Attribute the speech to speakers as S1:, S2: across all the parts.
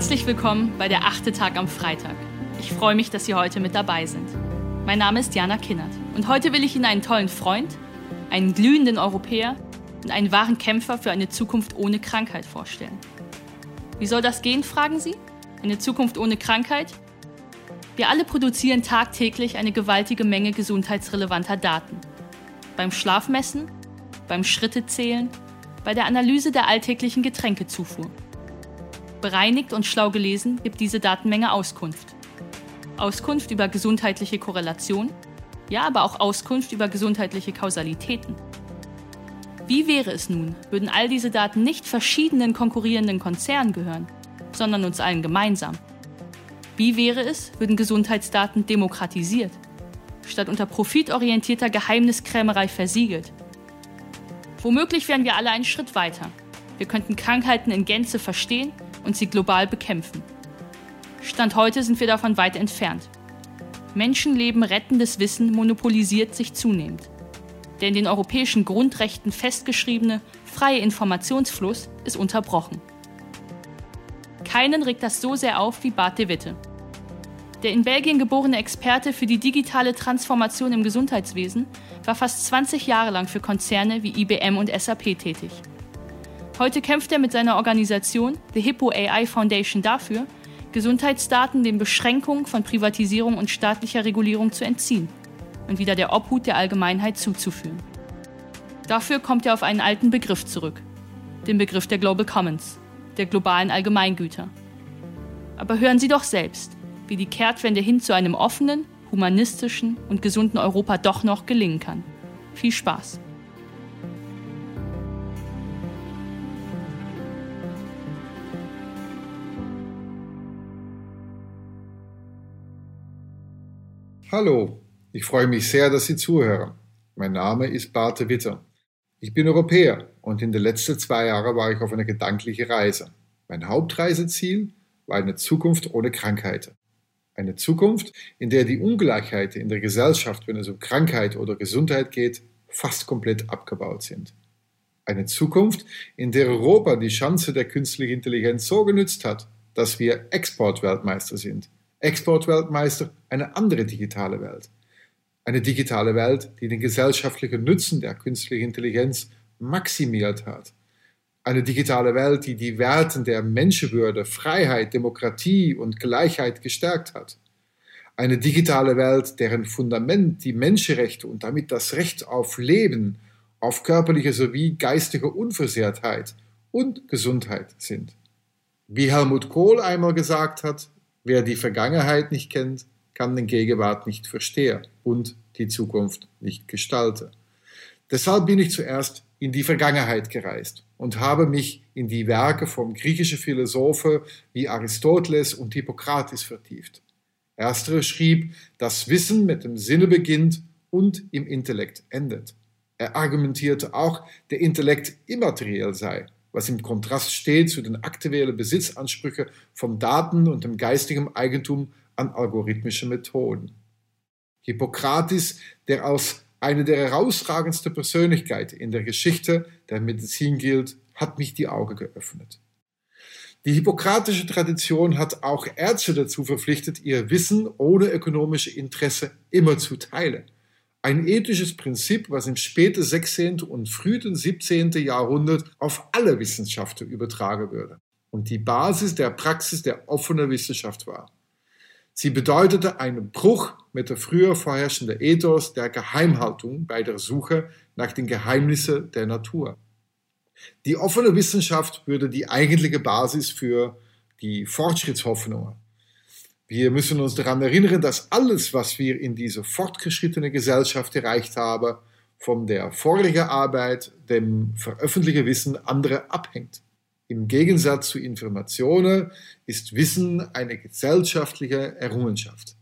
S1: Herzlich willkommen bei der achte Tag am Freitag. Ich freue mich, dass Sie heute mit dabei sind. Mein Name ist Jana Kinnert und heute will ich Ihnen einen tollen Freund, einen glühenden Europäer und einen wahren Kämpfer für eine Zukunft ohne Krankheit vorstellen. Wie soll das gehen, fragen Sie? Eine Zukunft ohne Krankheit? Wir alle produzieren tagtäglich eine gewaltige Menge gesundheitsrelevanter Daten. Beim Schlafmessen, beim Schrittezählen, bei der Analyse der alltäglichen Getränkezufuhr. Bereinigt und schlau gelesen gibt diese Datenmenge Auskunft. Auskunft über gesundheitliche Korrelation, ja, aber auch Auskunft über gesundheitliche Kausalitäten. Wie wäre es nun, würden all diese Daten nicht verschiedenen konkurrierenden Konzernen gehören, sondern uns allen gemeinsam? Wie wäre es, würden Gesundheitsdaten demokratisiert, statt unter profitorientierter Geheimniskrämerei versiegelt? Womöglich wären wir alle einen Schritt weiter. Wir könnten Krankheiten in Gänze verstehen und sie global bekämpfen. Stand heute sind wir davon weit entfernt. Menschenleben rettendes Wissen monopolisiert sich zunehmend. Der in den europäischen Grundrechten festgeschriebene freie Informationsfluss ist unterbrochen. Keinen regt das so sehr auf wie Bart de Witte. Der in Belgien geborene Experte für die digitale Transformation im Gesundheitswesen war fast 20 Jahre lang für Konzerne wie IBM und SAP tätig. Heute kämpft er mit seiner Organisation, The Hippo AI Foundation, dafür, Gesundheitsdaten den Beschränkungen von Privatisierung und staatlicher Regulierung zu entziehen und wieder der Obhut der Allgemeinheit zuzuführen. Dafür kommt er auf einen alten Begriff zurück, den Begriff der Global Commons, der globalen Allgemeingüter. Aber hören Sie doch selbst, wie die Kehrtwende hin zu einem offenen, humanistischen und gesunden Europa doch noch gelingen kann. Viel Spaß!
S2: Hallo, ich freue mich sehr, dass Sie zuhören. Mein Name ist Barte Witter. Ich bin Europäer und in den letzten zwei Jahren war ich auf eine gedankliche Reise. Mein Hauptreiseziel war eine Zukunft ohne Krankheiten. Eine Zukunft, in der die Ungleichheiten in der Gesellschaft, wenn es um Krankheit oder Gesundheit geht, fast komplett abgebaut sind. Eine Zukunft, in der Europa die Chance der künstlichen Intelligenz so genützt hat, dass wir Exportweltmeister sind Exportweltmeister eine andere digitale Welt. Eine digitale Welt, die den gesellschaftlichen Nutzen der künstlichen Intelligenz maximiert hat. Eine digitale Welt, die die Werten der Menschenwürde, Freiheit, Demokratie und Gleichheit gestärkt hat. Eine digitale Welt, deren Fundament die Menschenrechte und damit das Recht auf Leben, auf körperliche sowie geistige Unversehrtheit und Gesundheit sind. Wie Helmut Kohl einmal gesagt hat, Wer die Vergangenheit nicht kennt, kann den Gegenwart nicht verstehen und die Zukunft nicht gestalten. Deshalb bin ich zuerst in die Vergangenheit gereist und habe mich in die Werke von griechischen Philosophen wie Aristoteles und Hippokrates vertieft. Ersterer schrieb, dass Wissen mit dem Sinne beginnt und im Intellekt endet. Er argumentierte auch, der Intellekt immateriell sei was im Kontrast steht zu den aktuellen Besitzansprüchen von Daten und dem geistigen Eigentum an algorithmische Methoden. Hippokrates, der als eine der herausragendsten Persönlichkeiten in der Geschichte der Medizin gilt, hat mich die Augen geöffnet. Die hippokratische Tradition hat auch Ärzte dazu verpflichtet, ihr Wissen ohne ökonomische Interesse immer zu teilen. Ein ethisches Prinzip, was im späten 16. und frühen 17. Jahrhundert auf alle Wissenschaften übertragen würde und die Basis der Praxis der offenen Wissenschaft war. Sie bedeutete einen Bruch mit der früher vorherrschenden Ethos der Geheimhaltung bei der Suche nach den Geheimnissen der Natur. Die offene Wissenschaft würde die eigentliche Basis für die Fortschrittshoffnungen wir müssen uns daran erinnern, dass alles, was wir in dieser fortgeschrittenen Gesellschaft erreicht haben, von der vorigen Arbeit, dem veröffentlichten Wissen anderer abhängt. Im Gegensatz zu Informationen ist Wissen eine gesellschaftliche Errungenschaft.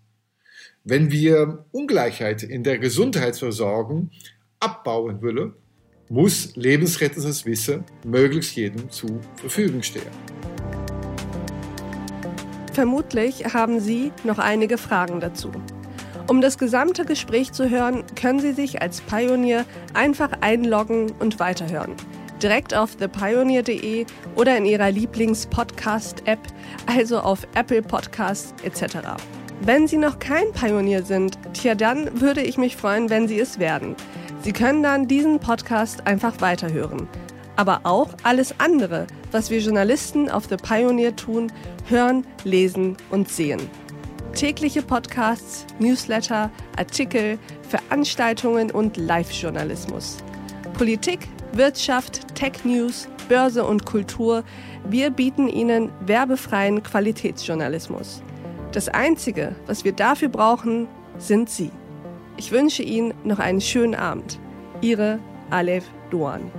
S2: Wenn wir Ungleichheit in der Gesundheitsversorgung abbauen wollen, muss lebensrettendes Wissen möglichst jedem zur Verfügung stehen.
S3: Vermutlich haben Sie noch einige Fragen dazu. Um das gesamte Gespräch zu hören, können Sie sich als Pionier einfach einloggen und weiterhören. direkt auf thepioneer.de oder in Ihrer Lieblings-Podcast-App, also auf Apple Podcasts etc. Wenn Sie noch kein Pionier sind, tja, dann würde ich mich freuen, wenn Sie es werden. Sie können dann diesen Podcast einfach weiterhören. Aber auch alles andere, was wir Journalisten auf The Pioneer tun, hören, lesen und sehen. Tägliche Podcasts, Newsletter, Artikel, Veranstaltungen und Live-Journalismus. Politik, Wirtschaft, Tech News, Börse und Kultur. Wir bieten Ihnen werbefreien Qualitätsjournalismus. Das Einzige, was wir dafür brauchen, sind Sie. Ich wünsche Ihnen noch einen schönen Abend. Ihre Alef Duan.